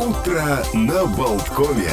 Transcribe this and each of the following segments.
Утро на Болткове.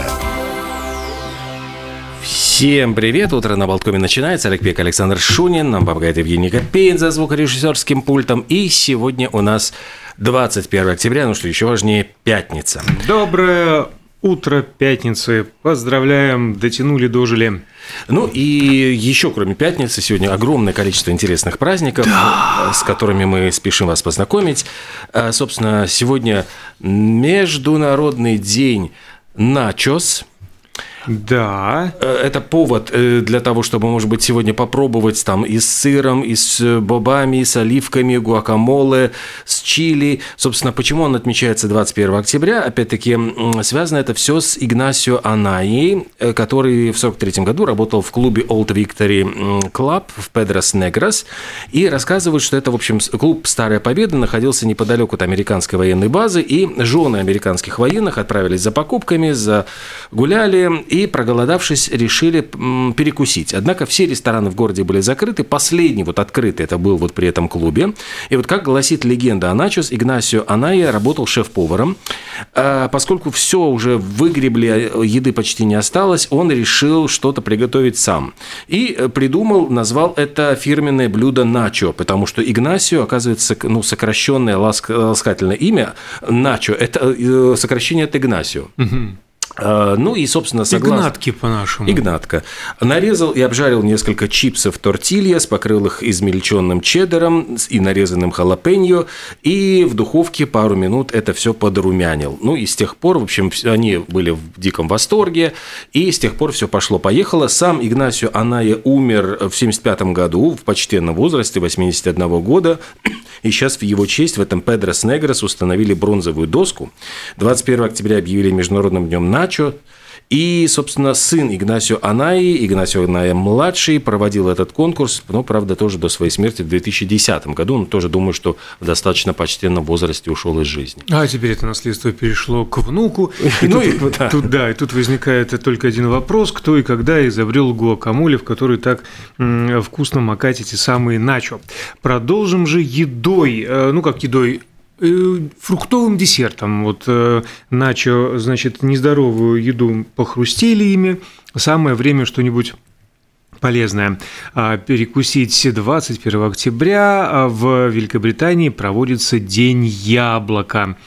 Всем привет! Утро на Болткоме начинается. Олег Пек, Александр Шунин. Нам помогает Евгений Копейн за звукорежиссерским пультом. И сегодня у нас 21 октября, ну что еще важнее, пятница. Доброе утро пятницы. Поздравляем, дотянули, дожили. Ну и еще, кроме пятницы, сегодня огромное количество интересных праздников, да. с которыми мы спешим вас познакомить. А, собственно, сегодня Международный день начос – да. Э, это повод э, для того, чтобы, может быть, сегодня попробовать там и с сыром, и с э, бобами, и с оливками, гуакамоле, с чили. Собственно, почему он отмечается 21 октября? Опять-таки, связано это все с Игнасио Анаей, который в 43 году работал в клубе Old Victory Club в Педрос Негрос. И рассказывают, что это, в общем, клуб «Старая Победа» находился неподалеку от американской военной базы, и жены американских военных отправились за покупками, за гуляли, и, проголодавшись, решили перекусить. Однако все рестораны в городе были закрыты. Последний вот открытый это был вот при этом клубе. И вот как гласит легенда о начос, Игнасио Аная работал шеф-поваром. А поскольку все уже выгребли, а еды почти не осталось, он решил что-то приготовить сам. И э, придумал, назвал это фирменное блюдо начо, потому что Игнасио, оказывается, ну, сокращенное ласкательное имя начо, это э, сокращение от Игнасио. Угу. А, ну и, собственно, согласно... Игнатки по-нашему. Игнатка. Нарезал и обжарил несколько чипсов тортильяс, покрыл их измельченным чеддером и нарезанным халапеньо, и в духовке пару минут это все подрумянил. Ну и с тех пор, в общем, они были в диком восторге, и с тех пор все пошло-поехало. Сам Игнасио Аная умер в 75 году, в почтенном возрасте, 81 года, и сейчас в его честь в этом Педрос Негрос установили бронзовую доску. 21 октября объявили Международным днем Начо. И, собственно, сын Игнасио Анаи, Игнасио Аная младший, проводил этот конкурс, но, правда, тоже до своей смерти в 2010 году. Он тоже, думаю, что в достаточно почтенном возрасте ушел из жизни. А теперь это наследство перешло к внуку. И ну, тут, и, да. Тут, да, и тут возникает только один вопрос, кто и когда изобрел гуакамоле, в который так вкусно макать эти самые начо. Продолжим же едой, э, ну как едой, фруктовым десертом. Вот э, начо, значит, нездоровую еду похрустели ими. Самое время что-нибудь полезное. А, перекусить 21 октября а в Великобритании проводится День яблока.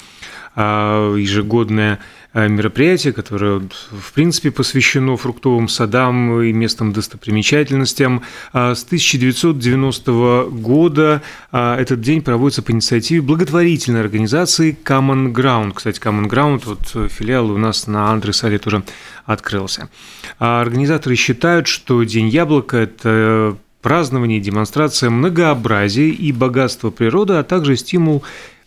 А, ежегодная Э, мероприятие, которое, в принципе, посвящено фруктовым садам и местным достопримечательностям. А с 1990 года а, этот день проводится по инициативе благотворительной организации Common Ground. Кстати, Common Ground, вот филиал у нас на Андресале тоже открылся. А организаторы считают, что День яблока – это празднование демонстрация многообразия и богатства природы, а также стимул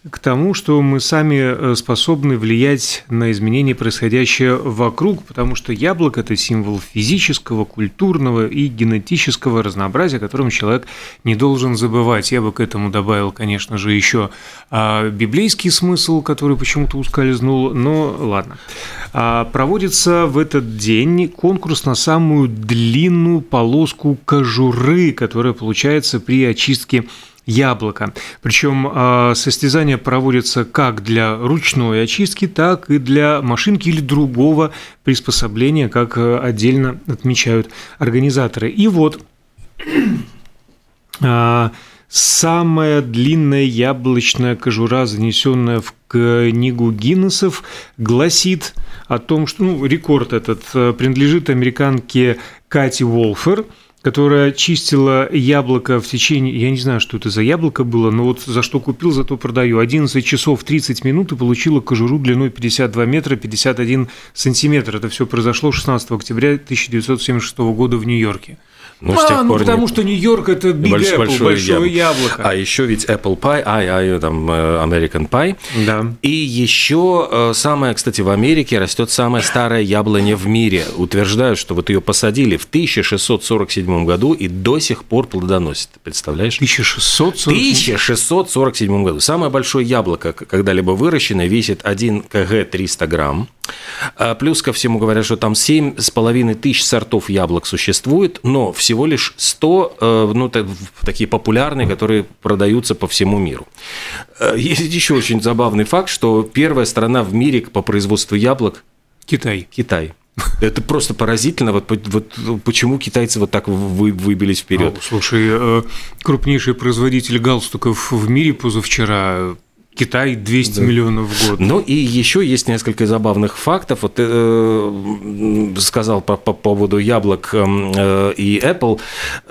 к тому, что мы сами э, способны влиять на изменения, происходящие вокруг, потому что яблоко – это символ физического, культурного и генетического разнообразия, о котором человек не должен забывать. Я бы к этому добавил, конечно же, еще а, библейский смысл, который почему-то ускользнул, но ладно. А, проводится в этот день конкурс на самую длинную полоску кожуры, которая получается при очистке яблоко. Причем э, состязания проводятся как для ручной очистки, так и для машинки или другого приспособления, как э, отдельно отмечают организаторы. И вот э, самая длинная яблочная кожура, занесенная в книгу Гиннесов, гласит о том, что ну, рекорд этот принадлежит американке Кати Волфер – которая чистила яблоко в течение, я не знаю, что это за яблоко было, но вот за что купил, зато продаю. 11 часов 30 минут и получила кожуру длиной 52 метра 51 сантиметр. Это все произошло 16 октября 1976 года в Нью-Йорке. Ну, а, ну, пор потому не... что Нью-Йорк это Big Больш, Apple, большое, большое яблоко. А еще ведь Apple Pie, ай, ай, там э, American Pie. Да. И еще э, самое, кстати, в Америке растет самая старая яблоня в мире. Утверждают, что вот ее посадили в 1647 году и до сих пор плодоносит. Представляешь? 1647? 1647 году. Самое большое яблоко, когда-либо выращенное, весит 1 кг 300 грамм. А плюс ко всему говорят, что там 7,5 тысяч сортов яблок существует, но всего лишь 100, э, ну, такие популярные, которые продаются по всему миру. Э, есть еще очень забавный факт, что первая страна в мире по производству яблок – Китай. Китай. Это просто поразительно, вот, вот почему китайцы вот так вы, выбились вперед. Ну, слушай, э, крупнейший производитель галстуков в мире позавчера Китай 200 да. миллионов в год. Ну и еще есть несколько забавных фактов. Вот э, сказал по, по поводу яблок э, и Apple.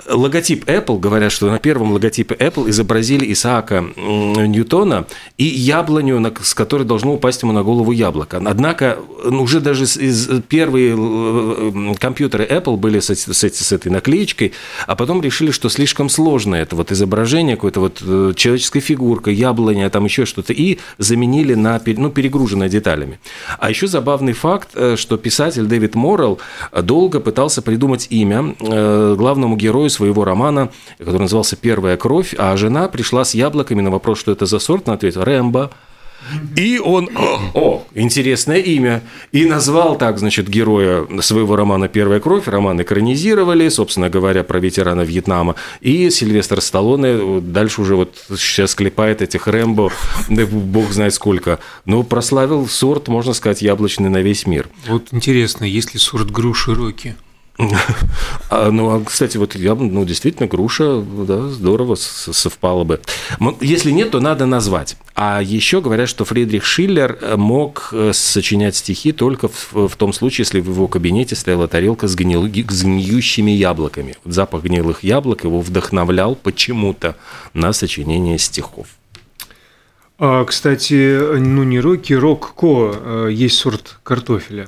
Логотип Apple, говорят, что на первом логотипе Apple изобразили Исаака Ньютона и яблоню, с которой должно упасть ему на голову яблоко. Однако ну, уже даже из, первые э, компьютеры Apple были с, с, с этой наклеечкой, а потом решили, что слишком сложно это вот изображение, какой-то вот э, человеческой фигуркой, яблоня, там еще что-то, и заменили на ну, перегруженное деталями. А еще забавный факт, э, что писатель Дэвид Моррелл долго пытался придумать имя э, главному герою своего романа, который назывался «Первая кровь», а жена пришла с яблоками на вопрос, что это за сорт, на ответ «Рэмбо». И он, о, интересное имя, и назвал так, значит, героя своего романа «Первая кровь». Роман экранизировали, собственно говоря, про ветерана Вьетнама. И Сильвестр Сталлоне дальше уже вот сейчас клепает этих Рэмбо, бог знает сколько. Но прославил сорт, можно сказать, яблочный на весь мир. Вот интересно, есть ли сорт груши Роки? А, ну, а, кстати, вот я, ну, действительно, груша, да, здорово совпало бы. Если нет, то надо назвать. А еще говорят, что Фридрих Шиллер э, мог э, сочинять стихи только в, в том случае, если в его кабинете стояла тарелка с, гнил, с гниющими яблоками. Запах гнилых яблок его вдохновлял почему-то на сочинение стихов. А, кстати, ну не Роки, Рокко э, есть сорт картофеля.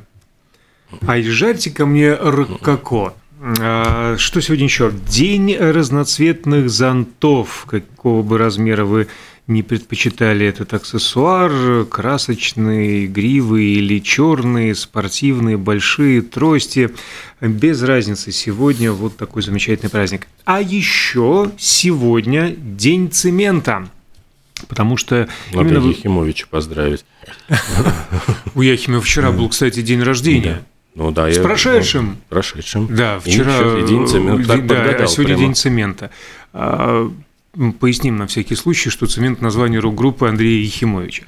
А жарьте ко мне рококо. А, что сегодня еще? День разноцветных зонтов. Какого бы размера вы не предпочитали этот аксессуар, красочные, игривые или черные, спортивные, большие трости, без разницы. Сегодня вот такой замечательный праздник. А еще сегодня День цемента. Потому что Надо именно... Ехимовича поздравить. У Яхимова вчера был, кстати, день рождения. Ну да, с я, прошедшим. Ну, прошедшим. Да, вчера. И день цемента. Так да, подгадал, сегодня прямо. день цемента. А, поясним на всякий случай, что цемент название рок-группы Андрея Ехимовича.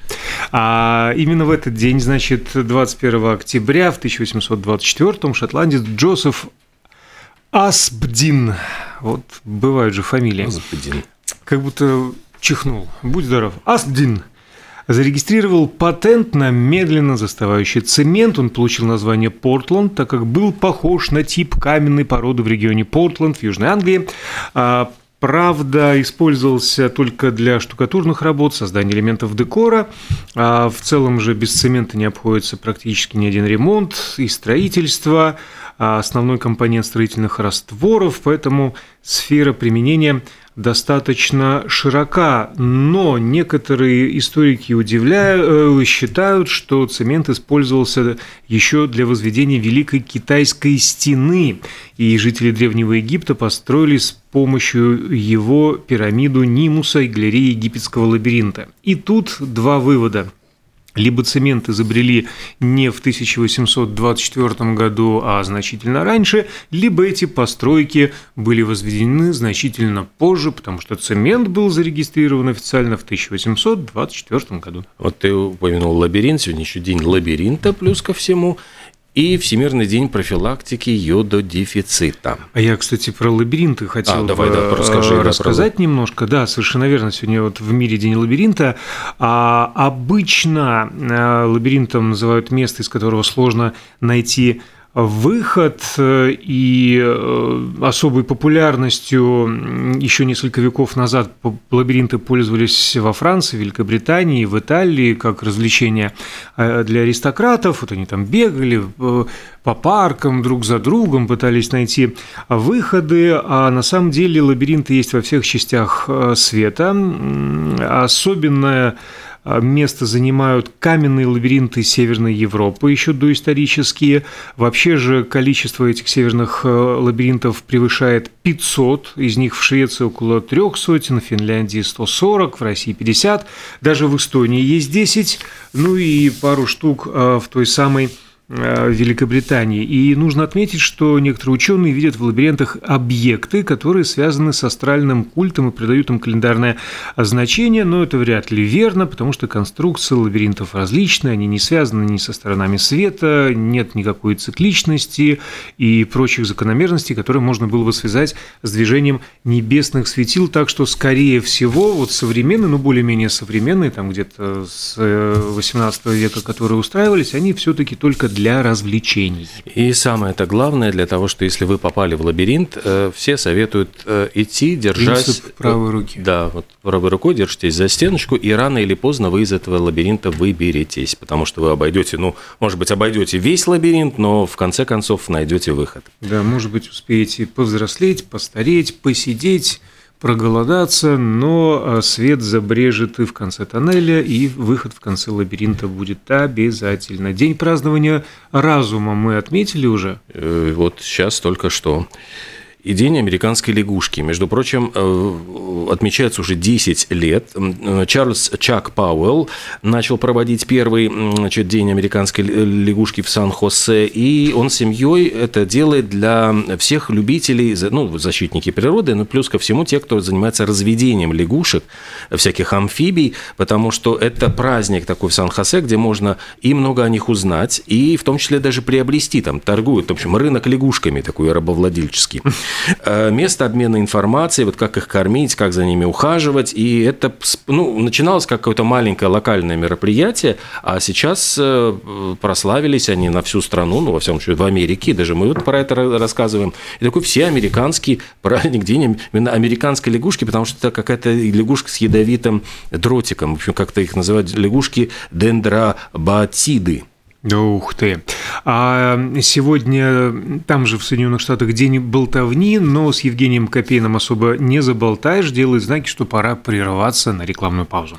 А именно в этот день, значит, 21 октября в 1824 шотландец Джозеф Асбдин, вот бывают же фамилии. Асбдин. Как будто чихнул. Будь здоров. Асбдин – зарегистрировал патент на медленно застывающий цемент. Он получил название Портланд, так как был похож на тип каменной породы в регионе Портланд в Южной Англии. А, правда, использовался только для штукатурных работ, создания элементов декора. А в целом же без цемента не обходится практически ни один ремонт и строительство, а основной компонент строительных растворов, поэтому сфера применения достаточно широка, но некоторые историки удивляют, э, считают, что цемент использовался еще для возведения Великой Китайской стены, и жители Древнего Египта построили с помощью его пирамиду Нимуса и галереи египетского лабиринта. И тут два вывода либо цемент изобрели не в 1824 году, а значительно раньше, либо эти постройки были возведены значительно позже, потому что цемент был зарегистрирован официально в 1824 году. Вот ты упомянул лабиринт, сегодня еще день лабиринта плюс ко всему и Всемирный день профилактики йододефицита. А я, кстати, про лабиринты хотел а, давай, да, расскажи, э, рассказать да, немножко. Да, совершенно верно. Сегодня вот в мире день лабиринта. А обычно э, лабиринтом называют место, из которого сложно найти выход э, и э, особой популярностью еще несколько веков назад лабиринты пользовались во Франции, Великобритании, в Италии как развлечение э, для аристократов. Вот они там бегали по паркам друг за другом, пытались найти выходы, а на самом деле лабиринты есть во всех частях света. Особенная место занимают каменные лабиринты Северной Европы, еще доисторические. Вообще же количество этих северных э, лабиринтов превышает 500, из них в Швеции около трех сотен, в Финляндии 140, в России 50, даже в Эстонии есть 10, ну и пару штук э, в той самой в Великобритании. И нужно отметить, что некоторые ученые видят в лабиринтах объекты, которые связаны с астральным культом и придают им календарное значение, но это вряд ли верно, потому что конструкции лабиринтов различны, они не связаны ни со сторонами света, нет никакой цикличности и прочих закономерностей, которые можно было бы связать с движением небесных светил, так что, скорее всего, вот современные, ну, более-менее современные, там где-то с 18 э, века, которые устраивались, они все таки только для развлечений. И самое это главное для того, что если вы попали в лабиринт, э, все советуют э, идти, держась... Принцип правой руки. Да, вот правой рукой держитесь за стеночку, и рано или поздно вы из этого лабиринта выберетесь, потому что вы обойдете, ну, может быть, обойдете весь лабиринт, но в конце концов найдете выход. Да, может быть, успеете повзрослеть, постареть, посидеть, проголодаться, но а, свет забрежет и в конце тоннеля, и выход в конце лабиринта будет обязательно. День празднования разума мы отметили уже? Э, вот сейчас только что и День американской лягушки. Между прочим, э, отмечается уже 10 лет. Э, Чарльз Чак Пауэлл начал проводить первый значит, День американской лягушки в Сан-Хосе, и он семьей это делает для всех любителей, ну, защитники природы, но плюс ко всему те, кто занимается разведением лягушек, всяких амфибий, потому что это праздник такой в Сан-Хосе, где можно и много о них узнать, и в том числе даже приобрести, там торгуют, в общем, рынок лягушками такой рабовладельческий. Э, место обмена информацией, вот как их кормить, как за ними ухаживать. И это ну, начиналось как какое-то маленькое локальное мероприятие, а сейчас э, прославились они на всю страну, ну, во всем случае, в Америке, даже мы вот про это рассказываем. И такой все американский праздник, день именно американской лягушки, потому что это какая-то лягушка с ядовитым дротиком, в общем, как-то их называют лягушки дендрабатиды. Ух ты. А сегодня там же в Соединенных Штатах день болтовни, но с Евгением Копейным особо не заболтаешь, делает знаки, что пора прерываться на рекламную паузу.